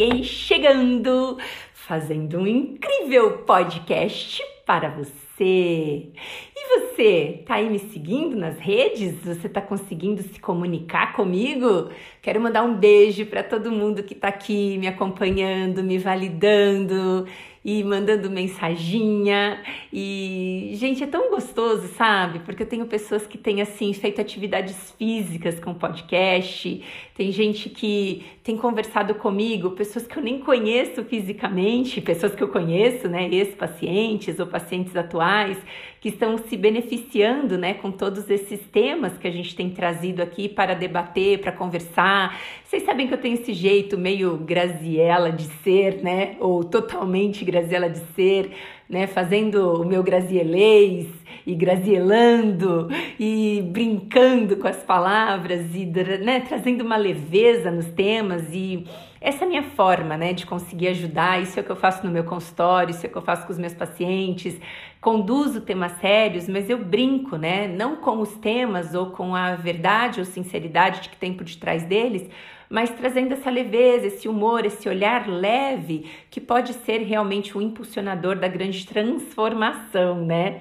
cheguei chegando, fazendo um incrível podcast para você. E você, tá aí me seguindo nas redes? Você tá conseguindo se comunicar comigo? Quero mandar um beijo para todo mundo que tá aqui me acompanhando, me validando e mandando mensaginha. E, gente, é tão gostoso, sabe? Porque eu tenho pessoas que têm, assim, feito atividades físicas com podcast, tem gente que tem conversado comigo, pessoas que eu nem conheço fisicamente, pessoas que eu conheço, né, ex-pacientes ou pacientes atuais, que estão se beneficiando, né, com todos esses temas que a gente tem trazido aqui para debater, para conversar. Vocês sabem que eu tenho esse jeito meio Graziela de ser, né, ou totalmente Graziela de ser, né, fazendo o meu grazielês e grazielando e brincando com as palavras e né, trazendo uma leveza nos temas e essa é a minha forma, né, de conseguir ajudar. Isso é o que eu faço no meu consultório, isso é o que eu faço com os meus pacientes. Conduzo temas sérios, mas eu brinco, né, não com os temas ou com a verdade ou sinceridade que tem por detrás deles, mas trazendo essa leveza, esse humor, esse olhar leve que pode ser realmente o impulsionador da grande transformação, né?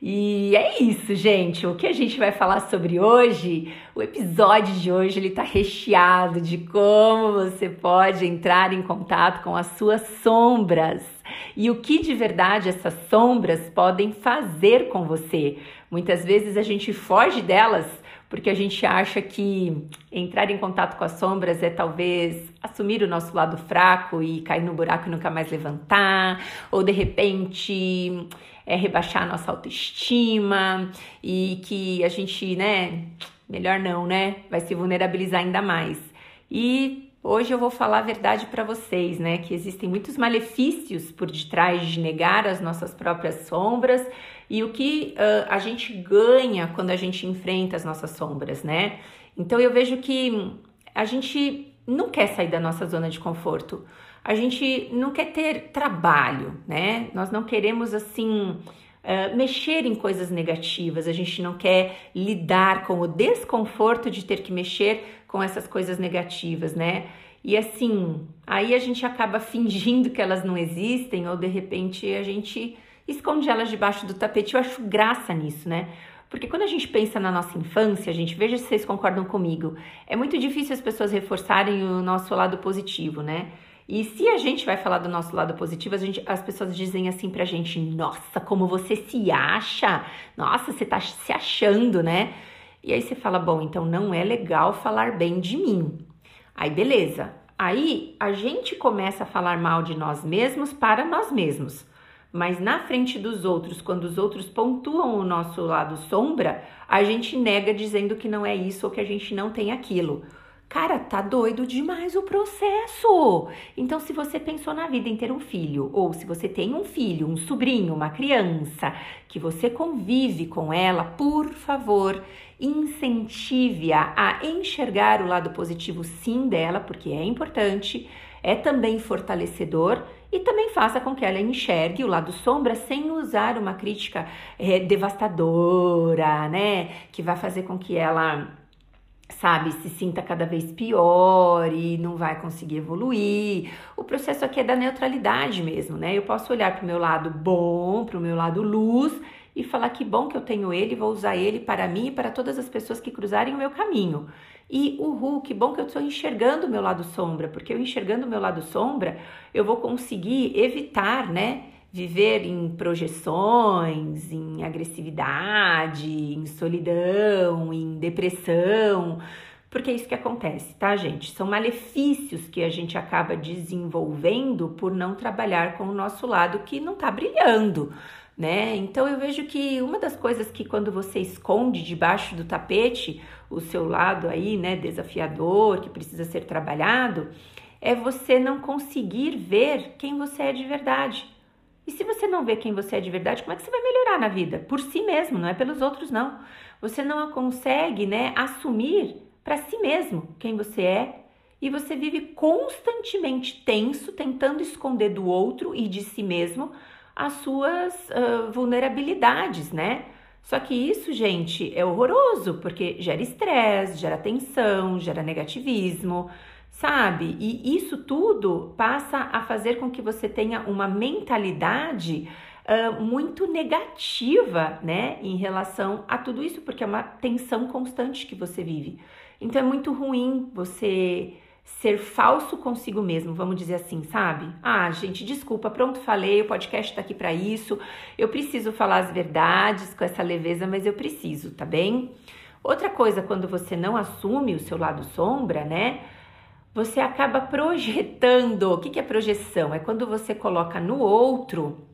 E é isso, gente. O que a gente vai falar sobre hoje? O episódio de hoje ele tá recheado de como você pode entrar em contato com as suas sombras e o que de verdade essas sombras podem fazer com você. Muitas vezes a gente foge delas porque a gente acha que entrar em contato com as sombras é talvez assumir o nosso lado fraco e cair no buraco e nunca mais levantar, ou de repente é rebaixar a nossa autoestima e que a gente, né, melhor não, né, vai se vulnerabilizar ainda mais. E Hoje eu vou falar a verdade para vocês, né? Que existem muitos malefícios por detrás de negar as nossas próprias sombras e o que uh, a gente ganha quando a gente enfrenta as nossas sombras, né? Então eu vejo que a gente não quer sair da nossa zona de conforto. A gente não quer ter trabalho, né? Nós não queremos assim uh, mexer em coisas negativas. A gente não quer lidar com o desconforto de ter que mexer com essas coisas negativas, né? E assim, aí a gente acaba fingindo que elas não existem ou de repente a gente esconde elas debaixo do tapete. Eu acho graça nisso, né? Porque quando a gente pensa na nossa infância, a gente veja se vocês concordam comigo, é muito difícil as pessoas reforçarem o nosso lado positivo, né? E se a gente vai falar do nosso lado positivo, gente, as pessoas dizem assim pra gente: Nossa, como você se acha! Nossa, você tá se achando, né? E aí você fala: Bom, então não é legal falar bem de mim. Aí beleza. Aí a gente começa a falar mal de nós mesmos para nós mesmos. Mas na frente dos outros, quando os outros pontuam o nosso lado sombra, a gente nega dizendo que não é isso ou que a gente não tem aquilo. Cara, tá doido demais o processo. Então, se você pensou na vida em ter um filho, ou se você tem um filho, um sobrinho, uma criança, que você convive com ela, por favor, incentive-a a enxergar o lado positivo sim dela, porque é importante, é também fortalecedor e também faça com que ela enxergue o lado sombra sem usar uma crítica é, devastadora, né? Que vai fazer com que ela sabe, se sinta cada vez pior e não vai conseguir evoluir. O processo aqui é da neutralidade mesmo, né? Eu posso olhar para o meu lado bom, para o meu lado luz e falar que bom que eu tenho ele, vou usar ele para mim e para todas as pessoas que cruzarem o meu caminho. E uhul, que bom que eu estou enxergando o meu lado sombra, porque eu enxergando o meu lado sombra, eu vou conseguir evitar, né? Viver em projeções, em agressividade, em solidão, em depressão, porque é isso que acontece, tá, gente? São malefícios que a gente acaba desenvolvendo por não trabalhar com o nosso lado que não tá brilhando né? Então eu vejo que uma das coisas que quando você esconde debaixo do tapete o seu lado aí, né, desafiador, que precisa ser trabalhado, é você não conseguir ver quem você é de verdade. E se você não vê quem você é de verdade, como é que você vai melhorar na vida? Por si mesmo, não é pelos outros não. Você não consegue, né, assumir para si mesmo quem você é e você vive constantemente tenso, tentando esconder do outro e de si mesmo as suas uh, vulnerabilidades, né? Só que isso, gente, é horroroso, porque gera estresse, gera tensão, gera negativismo, sabe? E isso tudo passa a fazer com que você tenha uma mentalidade uh, muito negativa, né, em relação a tudo isso, porque é uma tensão constante que você vive. Então é muito ruim você ser falso consigo mesmo, vamos dizer assim, sabe? Ah, gente, desculpa, pronto, falei, o podcast tá aqui para isso. Eu preciso falar as verdades com essa leveza, mas eu preciso, tá bem? Outra coisa, quando você não assume o seu lado sombra, né? Você acaba projetando. O que é projeção? É quando você coloca no outro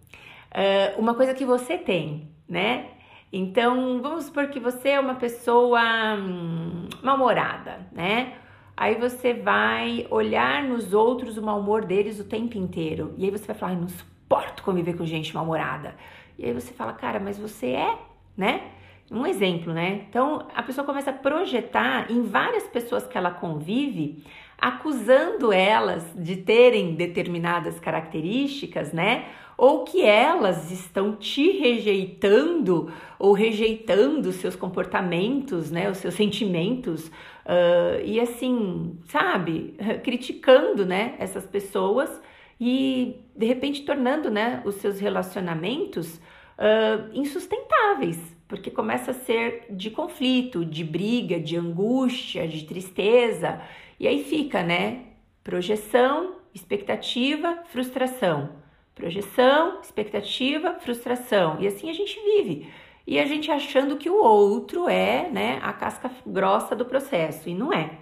uh, uma coisa que você tem, né? Então, vamos supor que você é uma pessoa hum, mal-humorada, né? Aí você vai olhar nos outros o mau humor deles o tempo inteiro. E aí você vai falar, não suporto conviver com gente mal-humorada. E aí você fala, cara, mas você é, né? Um exemplo, né? Então a pessoa começa a projetar em várias pessoas que ela convive, acusando elas de terem determinadas características, né? Ou que elas estão te rejeitando ou rejeitando seus comportamentos, né? Os seus sentimentos Uh, e assim, sabe, criticando, né, essas pessoas e de repente tornando, né, os seus relacionamentos uh, insustentáveis, porque começa a ser de conflito, de briga, de angústia, de tristeza, e aí fica, né, projeção, expectativa, frustração, projeção, expectativa, frustração, e assim a gente vive. E a gente achando que o outro é, né, a casca grossa do processo. E não é.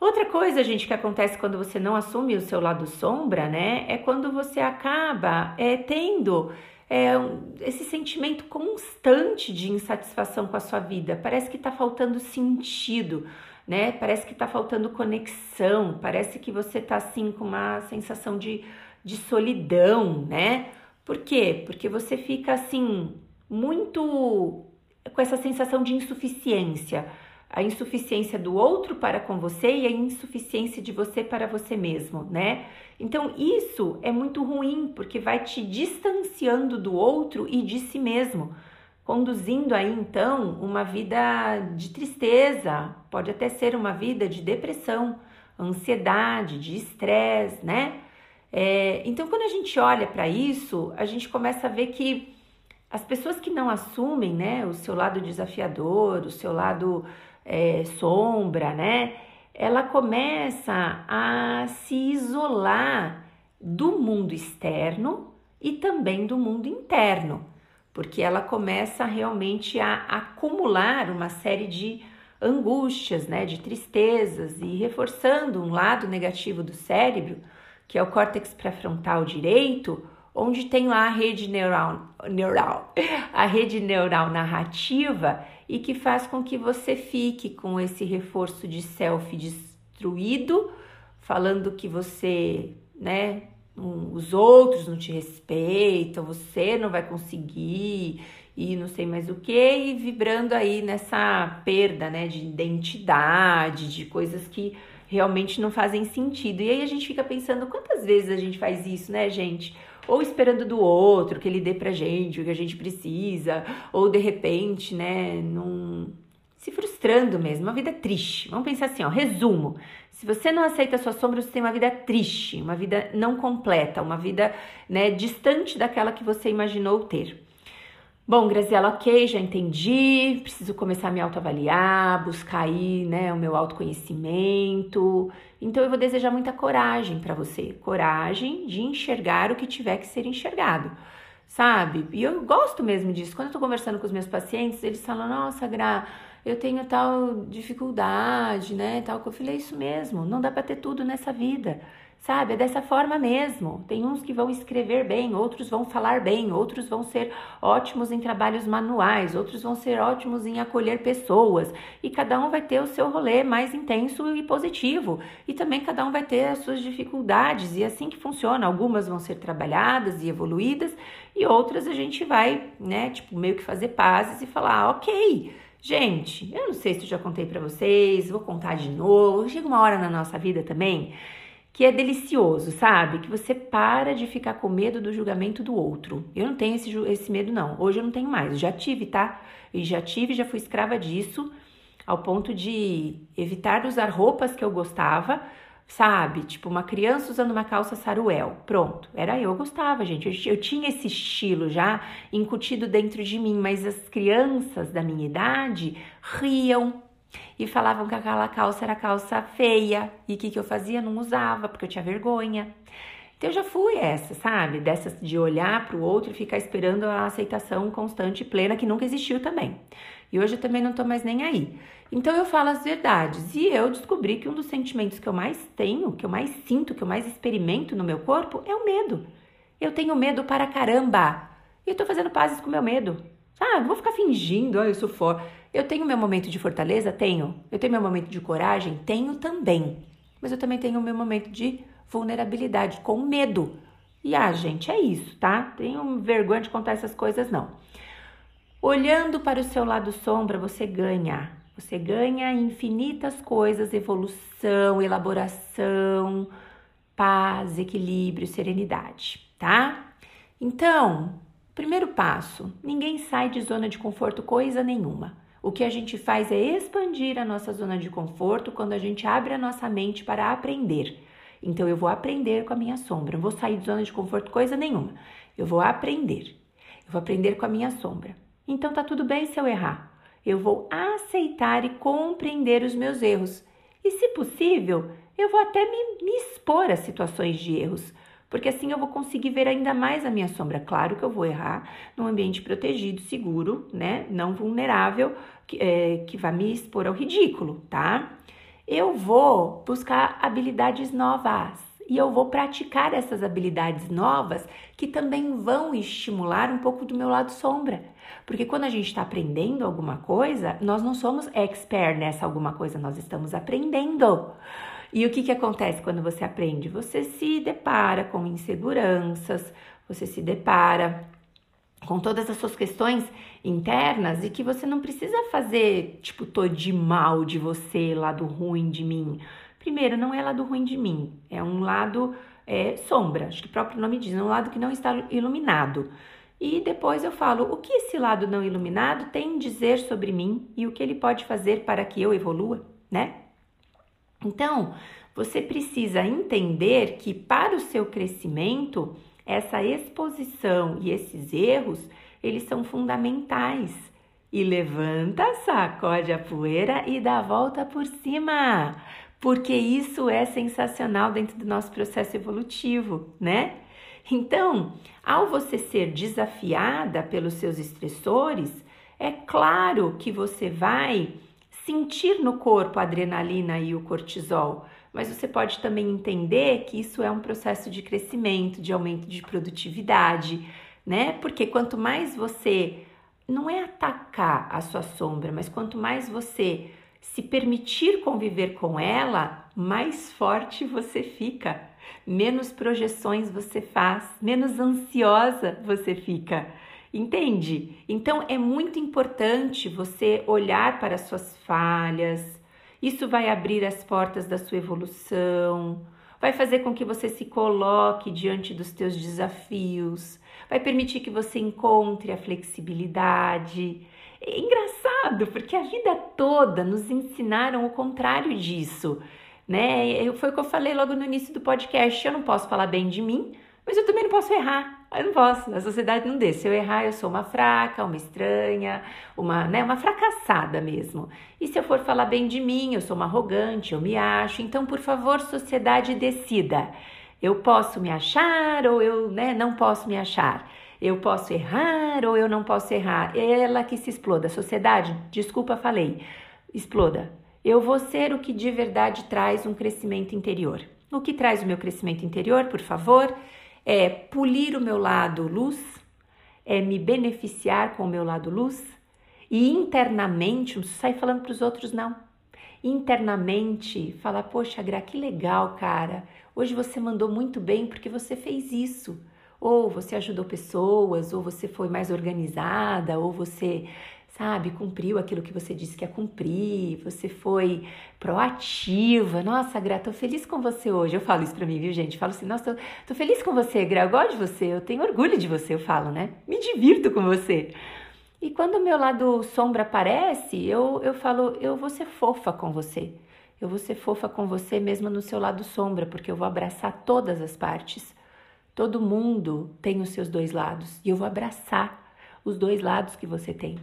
Outra coisa, gente, que acontece quando você não assume o seu lado sombra, né, é quando você acaba é, tendo é, esse sentimento constante de insatisfação com a sua vida. Parece que está faltando sentido, né? Parece que está faltando conexão. Parece que você está assim com uma sensação de, de solidão, né? Por quê? Porque você fica assim muito com essa sensação de insuficiência, a insuficiência do outro para com você e a insuficiência de você para você mesmo, né? Então isso é muito ruim porque vai te distanciando do outro e de si mesmo, conduzindo aí então uma vida de tristeza, pode até ser uma vida de depressão, ansiedade, de estresse, né? É, então quando a gente olha para isso, a gente começa a ver que as pessoas que não assumem, né, o seu lado desafiador, o seu lado é, sombra, né, ela começa a se isolar do mundo externo e também do mundo interno, porque ela começa realmente a acumular uma série de angústias, né, de tristezas e reforçando um lado negativo do cérebro, que é o córtex pré-frontal direito, onde tem lá a rede neural, neural, a rede neural narrativa e que faz com que você fique com esse reforço de self destruído, falando que você, né, os outros não te respeitam, você não vai conseguir e não sei mais o que, e vibrando aí nessa perda, né, de identidade, de coisas que realmente não fazem sentido. E aí a gente fica pensando quantas vezes a gente faz isso, né, gente? Ou esperando do outro que ele dê pra gente o que a gente precisa, ou de repente, né, num se frustrando mesmo, uma vida triste. Vamos pensar assim, ó, resumo. Se você não aceita a sua sombra, você tem uma vida triste, uma vida não completa, uma vida, né, distante daquela que você imaginou ter. Bom, Graziela, ok, já entendi. Preciso começar a me autoavaliar, buscar aí, né, o meu autoconhecimento. Então eu vou desejar muita coragem para você, coragem de enxergar o que tiver que ser enxergado, sabe? E eu gosto mesmo disso. Quando eu tô conversando com os meus pacientes, eles falam: "Nossa, Gra, eu tenho tal dificuldade, né, tal". Eu falei: é "Isso mesmo, não dá para ter tudo nessa vida". Sabe? É dessa forma mesmo. Tem uns que vão escrever bem, outros vão falar bem, outros vão ser ótimos em trabalhos manuais, outros vão ser ótimos em acolher pessoas. E cada um vai ter o seu rolê mais intenso e positivo. E também cada um vai ter as suas dificuldades. E é assim que funciona. Algumas vão ser trabalhadas e evoluídas, e outras a gente vai, né, tipo, meio que fazer pazes e falar, ah, ok. Gente, eu não sei se eu já contei para vocês, vou contar de novo. Chega uma hora na nossa vida também que é delicioso, sabe? Que você para de ficar com medo do julgamento do outro. Eu não tenho esse, esse medo, não. Hoje eu não tenho mais. já tive, tá? E já tive, já fui escrava disso, ao ponto de evitar usar roupas que eu gostava, sabe? Tipo, uma criança usando uma calça saruel. Pronto, era eu, eu gostava, gente. Eu, eu, tinha esse estilo já incutido dentro de mim, mas as crianças da minha idade riam e falavam que aquela calça era calça feia. E o que, que eu fazia? Não usava, porque eu tinha vergonha. Então eu já fui essa, sabe? Dessas de olhar para o outro e ficar esperando a aceitação constante e plena que nunca existiu também. E hoje eu também não tô mais nem aí. Então eu falo as verdades. E eu descobri que um dos sentimentos que eu mais tenho, que eu mais sinto, que eu mais experimento no meu corpo é o medo. Eu tenho medo para caramba. E eu tô fazendo pazes com meu medo. Ah, vou ficar fingindo, ah, eu sou forte. Eu tenho meu momento de fortaleza? Tenho. Eu tenho meu momento de coragem? Tenho também. Mas eu também tenho meu momento de vulnerabilidade, com medo. E ah, gente, é isso, tá? Tenho vergonha de contar essas coisas, não. Olhando para o seu lado sombra, você ganha. Você ganha infinitas coisas, evolução, elaboração, paz, equilíbrio, serenidade, tá? Então, primeiro passo: ninguém sai de zona de conforto coisa nenhuma. O que a gente faz é expandir a nossa zona de conforto quando a gente abre a nossa mente para aprender. Então eu vou aprender com a minha sombra, não vou sair de zona de conforto coisa nenhuma. Eu vou aprender. Eu vou aprender com a minha sombra. Então tá tudo bem se eu errar. Eu vou aceitar e compreender os meus erros. E se possível, eu vou até me, me expor a situações de erros, porque assim eu vou conseguir ver ainda mais a minha sombra. Claro que eu vou errar num ambiente protegido, seguro, né? Não vulnerável, que, é, que vai me expor ao ridículo, tá? eu vou buscar habilidades novas e eu vou praticar essas habilidades novas que também vão estimular um pouco do meu lado sombra. Porque quando a gente está aprendendo alguma coisa, nós não somos expert nessa alguma coisa, nós estamos aprendendo. E o que, que acontece quando você aprende? Você se depara com inseguranças, você se depara com todas as suas questões internas e que você não precisa fazer, tipo, tô de mal de você, lado ruim de mim. Primeiro, não é lado ruim de mim, é um lado é, sombra, acho que o próprio nome diz, é um lado que não está iluminado. E depois eu falo o que esse lado não iluminado tem a dizer sobre mim e o que ele pode fazer para que eu evolua, né? Então, você precisa entender que para o seu crescimento, essa exposição e esses erros, eles são fundamentais. E levanta, sacode a poeira e dá a volta por cima, porque isso é sensacional dentro do nosso processo evolutivo, né? Então, ao você ser desafiada pelos seus estressores, é claro que você vai sentir no corpo a adrenalina e o cortisol, mas você pode também entender que isso é um processo de crescimento, de aumento de produtividade, né? Porque quanto mais você não é atacar a sua sombra, mas quanto mais você se permitir conviver com ela, mais forte você fica, menos projeções você faz, menos ansiosa você fica. Entende? Então é muito importante você olhar para as suas falhas, isso vai abrir as portas da sua evolução, vai fazer com que você se coloque diante dos teus desafios, vai permitir que você encontre a flexibilidade. É engraçado, porque a vida toda nos ensinaram o contrário disso, né? Foi o que eu falei logo no início do podcast. Eu não posso falar bem de mim, mas eu também não posso errar. Eu não posso, a sociedade não deixa. Se eu errar, eu sou uma fraca, uma estranha, uma, né, uma fracassada mesmo. E se eu for falar bem de mim, eu sou uma arrogante, eu me acho. Então, por favor, sociedade, decida. Eu posso me achar ou eu né, não posso me achar. Eu posso errar ou eu não posso errar. Ela que se exploda. Sociedade, desculpa, falei. Exploda. Eu vou ser o que de verdade traz um crescimento interior. O que traz o meu crescimento interior, por favor? É polir o meu lado luz, é me beneficiar com o meu lado luz e internamente, não sai falando para os outros não. Internamente, falar, poxa, Gra, que legal, cara. Hoje você mandou muito bem porque você fez isso. Ou você ajudou pessoas, ou você foi mais organizada, ou você sabe, cumpriu aquilo que você disse que ia cumprir, você foi proativa. Nossa, Gra, tô feliz com você hoje. Eu falo isso pra mim, viu, gente? Falo assim, nossa, tô, tô feliz com você, Gra, eu gosto de você, eu tenho orgulho de você, eu falo, né? Me divirto com você. E quando o meu lado sombra aparece, eu, eu falo, eu vou ser fofa com você. Eu vou ser fofa com você mesmo no seu lado sombra, porque eu vou abraçar todas as partes. Todo mundo tem os seus dois lados e eu vou abraçar os dois lados que você tem.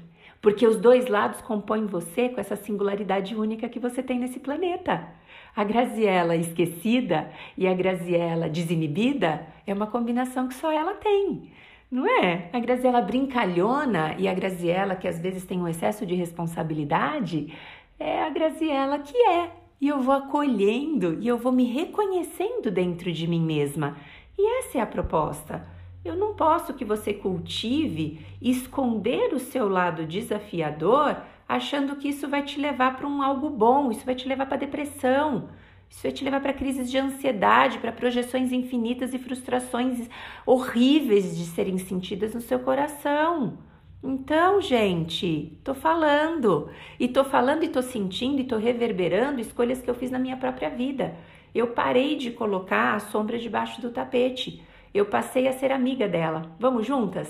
Porque os dois lados compõem você com essa singularidade única que você tem nesse planeta. A Graziella esquecida e a Graziella desinibida é uma combinação que só ela tem. Não é? A Graziella brincalhona e a Graziella que às vezes tem um excesso de responsabilidade é a Graziella que é. E eu vou acolhendo e eu vou me reconhecendo dentro de mim mesma. E essa é a proposta. Eu não posso que você cultive esconder o seu lado desafiador achando que isso vai te levar para um algo bom, isso vai te levar para depressão. Isso vai te levar para crises de ansiedade, para projeções infinitas e frustrações horríveis de serem sentidas no seu coração. Então, gente, tô falando. E tô falando e tô sentindo e tô reverberando escolhas que eu fiz na minha própria vida. Eu parei de colocar a sombra debaixo do tapete. Eu passei a ser amiga dela. Vamos juntas?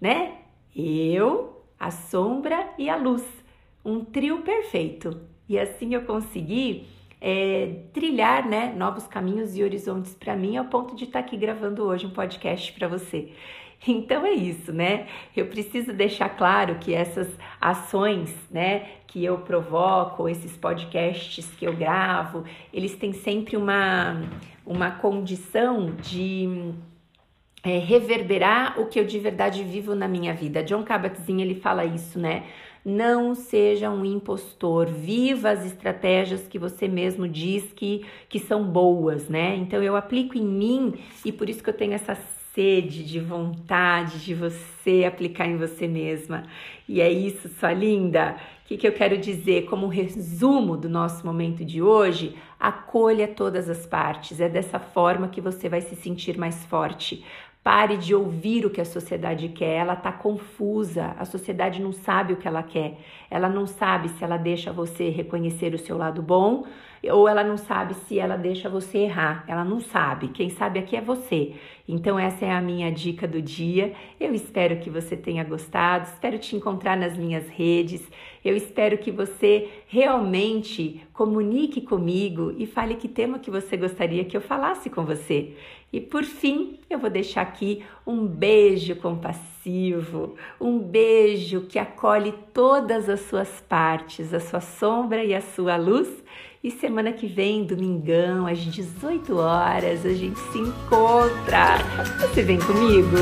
Né? Eu, a sombra e a luz. Um trio perfeito. E assim eu consegui é, trilhar né, novos caminhos e horizontes para mim, ao ponto de estar tá aqui gravando hoje um podcast para você. Então é isso, né? Eu preciso deixar claro que essas ações, né, que eu provoco, esses podcasts que eu gravo, eles têm sempre uma, uma condição de é, reverberar o que eu de verdade vivo na minha vida. John Kabat-Zinn ele fala isso, né? Não seja um impostor, viva as estratégias que você mesmo diz que, que são boas, né? Então eu aplico em mim e por isso que eu tenho essa sede de vontade de você aplicar em você mesma. E é isso, sua linda. O que, que eu quero dizer como resumo do nosso momento de hoje? Acolha todas as partes. É dessa forma que você vai se sentir mais forte. Pare de ouvir o que a sociedade quer, ela está confusa, a sociedade não sabe o que ela quer, ela não sabe se ela deixa você reconhecer o seu lado bom ou ela não sabe se ela deixa você errar, ela não sabe, quem sabe aqui é você. Então, essa é a minha dica do dia. Eu espero que você tenha gostado, espero te encontrar nas minhas redes, eu espero que você realmente comunique comigo e fale que tema que você gostaria que eu falasse com você. E por fim, eu vou deixar aqui um beijo compassivo, um beijo que acolhe todas as suas partes, a sua sombra e a sua luz. E semana que vem, domingão, às 18 horas, a gente se encontra. Você vem comigo?